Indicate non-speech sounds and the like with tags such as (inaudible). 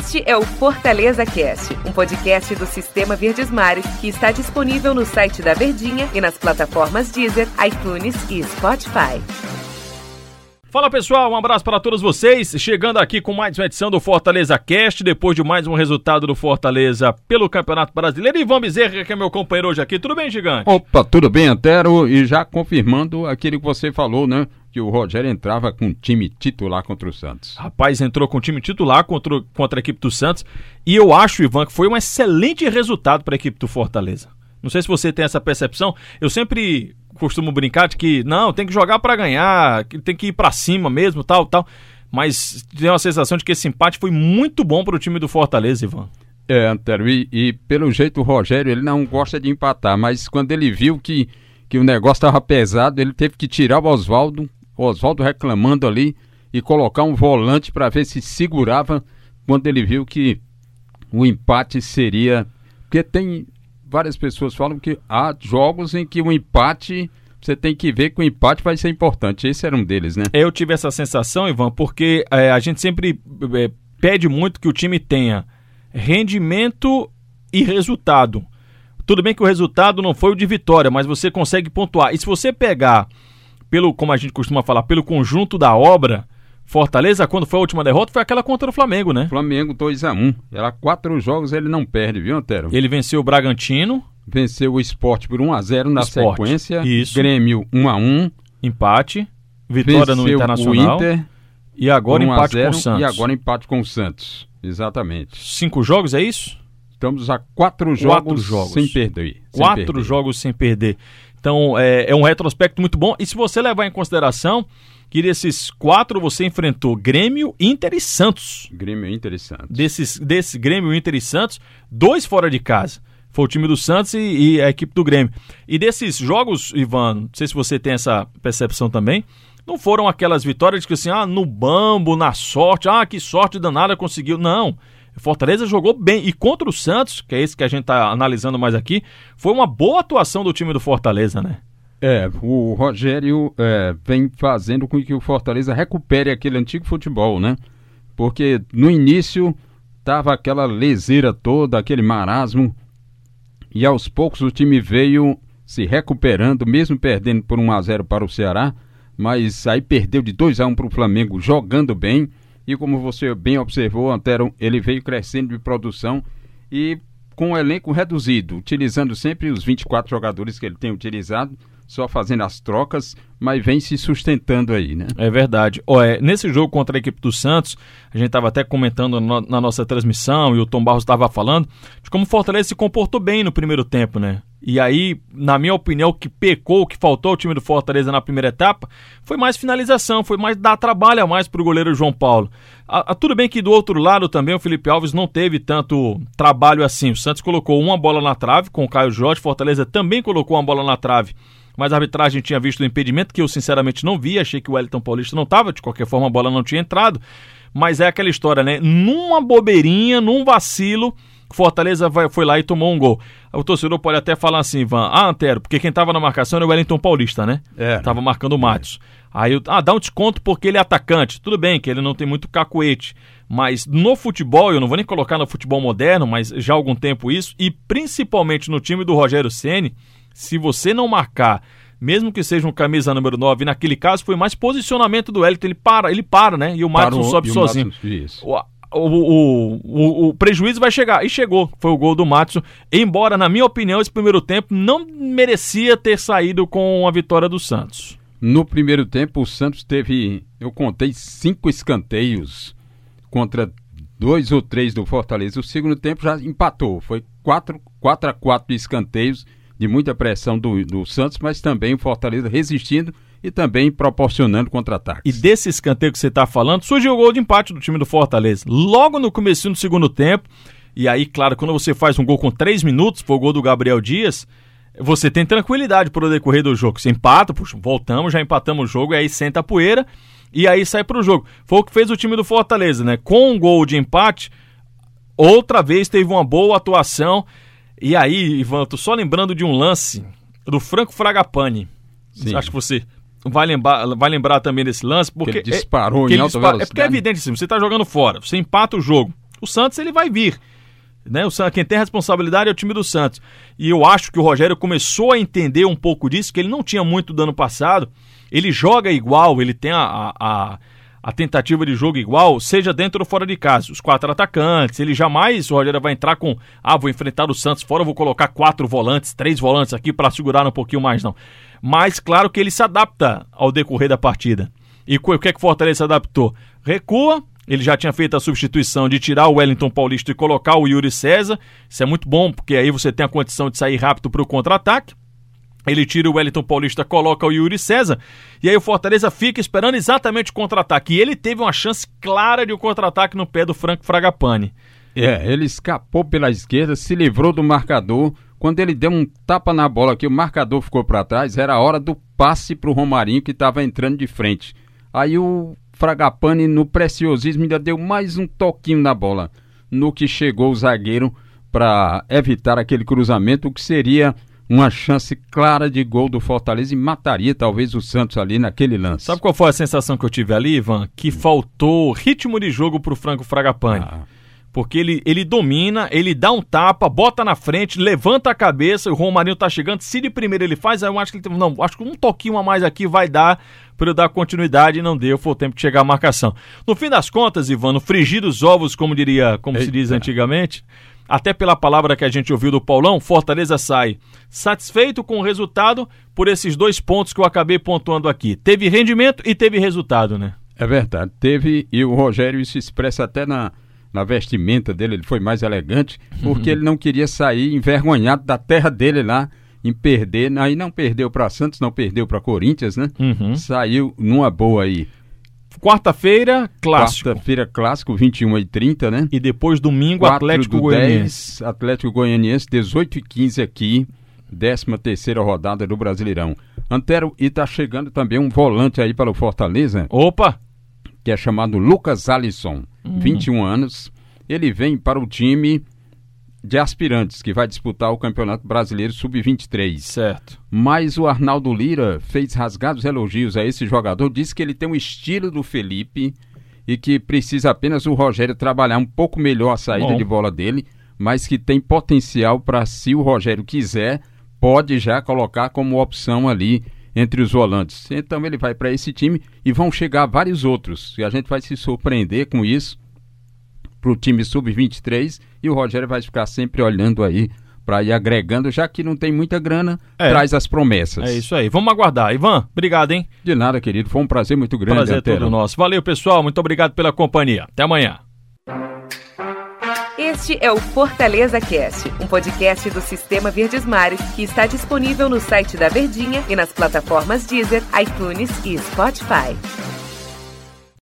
Este é o Fortaleza Cast, um podcast do Sistema Verdes Mares que está disponível no site da Verdinha e nas plataformas Deezer, iTunes e Spotify. Fala pessoal, um abraço para todos vocês. Chegando aqui com mais uma edição do Fortaleza Cast, depois de mais um resultado do Fortaleza pelo Campeonato Brasileiro. Ivan Bezerra, que é meu companheiro hoje aqui. Tudo bem, gigante? Opa, tudo bem, Antero? E já confirmando aquilo que você falou, né? Que o Rogério entrava com time titular contra o Santos. Rapaz, entrou com time titular contra, contra a equipe do Santos. E eu acho, Ivan, que foi um excelente resultado para a equipe do Fortaleza. Não sei se você tem essa percepção. Eu sempre costumo brincar de que não, tem que jogar para ganhar, tem que ir para cima mesmo, tal, tal. Mas tenho a sensação de que esse empate foi muito bom para o time do Fortaleza, Ivan. É, Antero, e, e, pelo jeito o Rogério, ele não gosta de empatar, mas quando ele viu que, que o negócio estava pesado, ele teve que tirar o Oswaldo, o Oswaldo reclamando ali, e colocar um volante para ver se segurava quando ele viu que o empate seria. Porque tem, várias pessoas falam que há jogos em que o empate você tem que ver que o empate vai ser importante. Esse era um deles, né? Eu tive essa sensação, Ivan, porque é, a gente sempre é, pede muito que o time tenha rendimento e resultado. Tudo bem que o resultado não foi o de vitória, mas você consegue pontuar. E se você pegar pelo, como a gente costuma falar, pelo conjunto da obra, Fortaleza, quando foi a última derrota, foi aquela contra o Flamengo, né? Flamengo 2x1. Um. Era quatro jogos, ele não perde, viu, Antero? Ele venceu o Bragantino. Venceu o esporte por 1x0 na Sport. sequência. Isso. Grêmio 1x1. Empate. Vitória venceu no Internacional. Inter. E agora empate 0, com o Santos. E agora empate com o Santos. Exatamente. Cinco jogos, é isso? Estamos a quatro jogos, quatro jogos. sem perder. Sem quatro perder. jogos sem perder. Então é, é um retrospecto muito bom. E se você levar em consideração que desses quatro você enfrentou Grêmio, Inter e Santos. Grêmio, Inter e Santos. Desses, desse Grêmio, Inter e Santos, dois fora de casa. Foi o time do Santos e, e, a equipe do Grêmio. E desses jogos, Ivan, não sei se você tem essa percepção também, não foram aquelas vitórias que assim, ah, no bambo, na sorte, ah, que sorte danada conseguiu. Não. Fortaleza jogou bem. E contra o Santos, que é esse que a gente está analisando mais aqui, foi uma boa atuação do time do Fortaleza, né? É, o Rogério é, vem fazendo com que o Fortaleza recupere aquele antigo futebol, né? Porque no início tava aquela leseira toda, aquele marasmo, e aos poucos o time veio se recuperando, mesmo perdendo por 1 a 0 para o Ceará, mas aí perdeu de 2 a 1 para o Flamengo, jogando bem, e como você bem observou, Antero, ele veio crescendo de produção e com o elenco reduzido, utilizando sempre os 24 jogadores que ele tem utilizado, só fazendo as trocas, mas vem se sustentando aí, né? É verdade. Oh, é, nesse jogo contra a equipe do Santos, a gente estava até comentando no, na nossa transmissão e o Tom Barros estava falando de como o Fortaleza se comportou bem no primeiro tempo, né? E aí, na minha opinião, o que pecou, o que faltou ao time do Fortaleza na primeira etapa foi mais finalização, foi mais dar trabalho a mais para o goleiro João Paulo. A, a, tudo bem que do outro lado também o Felipe Alves não teve tanto trabalho assim. O Santos colocou uma bola na trave com o Caio Jorge, Fortaleza também colocou uma bola na trave mas a arbitragem tinha visto o impedimento que eu sinceramente não vi, achei que o Wellington Paulista não estava, de qualquer forma a bola não tinha entrado. Mas é aquela história, né? Numa bobeirinha, num vacilo, Fortaleza vai, foi lá e tomou um gol. O torcedor pode até falar assim, Van, ah, Antero, porque quem estava na marcação era o Wellington Paulista, né? É. Tava marcando o Matos. É. Aí, ah, dá um desconto porque ele é atacante. Tudo bem que ele não tem muito cacuete. Mas no futebol, eu não vou nem colocar no futebol moderno, mas já há algum tempo isso, e principalmente no time do Rogério Ceni se você não marcar, mesmo que seja um camisa número 9, naquele caso foi mais posicionamento do Elton, ele para, ele para, né? E o Matos sobe sozinho. Matos, o, o, o, prejuízo vai chegar. E chegou. Foi o gol do Matos. Embora, na minha opinião, esse primeiro tempo não merecia ter saído com a vitória do Santos. No primeiro tempo, o Santos teve, eu contei, cinco escanteios contra dois ou três do Fortaleza. O segundo tempo já empatou. Foi 4, 4 a 4 escanteios de muita pressão do, do Santos, mas também o Fortaleza resistindo e também proporcionando contra-ataques. E desse escanteio que você está falando, surgiu o gol de empate do time do Fortaleza. Logo no começo do segundo tempo, e aí, claro, quando você faz um gol com três minutos, foi o gol do Gabriel Dias, você tem tranquilidade para o decorrer do jogo. Você empata, puxa, voltamos, já empatamos o jogo, e aí senta a poeira, e aí sai para o jogo. Foi o que fez o time do Fortaleza, né? Com um gol de empate, outra vez teve uma boa atuação e aí, Ivan, tô só lembrando de um lance do Franco Fragapane. Sim. Acho que você vai lembrar, vai lembrar também desse lance, porque que ele disparou é, em alta dispara, É porque é evidente assim, você tá jogando fora, você empata o jogo, O Santos ele vai vir. Né? O Santos, quem tem responsabilidade é o time do Santos. E eu acho que o Rogério começou a entender um pouco disso, que ele não tinha muito do ano passado. Ele joga igual, ele tem a, a, a tentativa de jogo igual, seja dentro ou fora de casa. Os quatro atacantes, ele jamais, o Rogério vai entrar com, ah, vou enfrentar o Santos fora, vou colocar quatro volantes, três volantes aqui para segurar um pouquinho mais, não. Mas claro que ele se adapta ao decorrer da partida. E o que é que o Fortaleza adaptou? Recua, ele já tinha feito a substituição de tirar o Wellington Paulista e colocar o Yuri César. Isso é muito bom, porque aí você tem a condição de sair rápido para o contra-ataque. Ele tira o Wellington Paulista, coloca o Yuri César, e aí o Fortaleza fica esperando exatamente o contra-ataque. E ele teve uma chance clara de um contra-ataque no pé do Franco Fragapane. É, ele escapou pela esquerda, se livrou do marcador. Quando ele deu um tapa na bola que o marcador ficou para trás, era a hora do passe para o Romarinho que estava entrando de frente. Aí o Fragapane, no preciosismo, ainda deu mais um toquinho na bola. No que chegou o zagueiro para evitar aquele cruzamento, o que seria uma chance clara de gol do Fortaleza e mataria talvez o Santos ali naquele lance. Sabe qual foi a sensação que eu tive ali, Ivan? Que faltou ritmo de jogo pro Franco Fragapane. Ah. Porque ele, ele domina, ele dá um tapa, bota na frente, levanta a cabeça, o Romarinho tá chegando. Se de primeiro ele faz, aí eu acho que ele não, acho que um toquinho a mais aqui vai dar para eu dar continuidade e não deu, foi o tempo de chegar a marcação. No fim das contas, Ivan, no frigir dos ovos, como diria, como Eita. se diz antigamente, até pela palavra que a gente ouviu do Paulão, Fortaleza sai satisfeito com o resultado por esses dois pontos que eu acabei pontuando aqui. Teve rendimento e teve resultado, né? É verdade, teve e o Rogério se expressa até na, na vestimenta dele, ele foi mais elegante, porque uhum. (laughs) ele não queria sair envergonhado da terra dele lá em perder, aí não perdeu para Santos, não perdeu para Corinthians, né? Uhum. Saiu numa boa aí. Quarta-feira, clássico. Quarta-feira, clássico, 21 e 30, né? E depois domingo, Atlético Goianiense. 10, Atlético Goianiense, 18 e 15 aqui, 13 terceira rodada do Brasileirão. Antero, e tá chegando também um volante aí para o Fortaleza. Opa! Que é chamado Lucas Alisson, uhum. 21 anos. Ele vem para o time de aspirantes que vai disputar o Campeonato Brasileiro Sub-23. Certo. Mas o Arnaldo Lira fez rasgados elogios a esse jogador, disse que ele tem um estilo do Felipe e que precisa apenas o Rogério trabalhar um pouco melhor a saída Bom. de bola dele, mas que tem potencial para, se o Rogério quiser, pode já colocar como opção ali entre os volantes. Então ele vai para esse time e vão chegar vários outros. E a gente vai se surpreender com isso para o time sub-23 e o Rogério vai ficar sempre olhando aí para ir agregando, já que não tem muita grana, é. traz as promessas. É isso aí. Vamos aguardar. Ivan, obrigado, hein? De nada, querido. Foi um prazer muito grande. Prazer é todo nosso. Valeu, pessoal. Muito obrigado pela companhia. Até amanhã. Este é o Fortaleza Cast, um podcast do Sistema Verdes Mares que está disponível no site da Verdinha e nas plataformas Deezer, iTunes e Spotify.